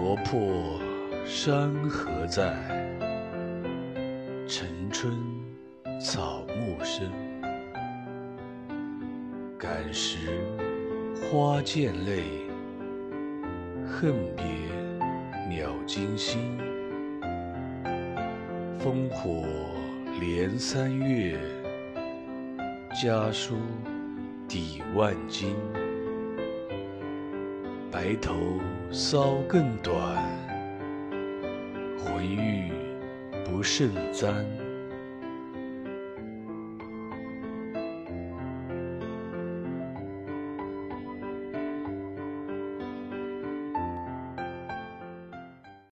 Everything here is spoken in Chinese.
国破山河在，城春草木深。感时花溅泪，恨别鸟惊心。烽火连三月，家书抵万金。白头搔更短，浑欲不胜簪。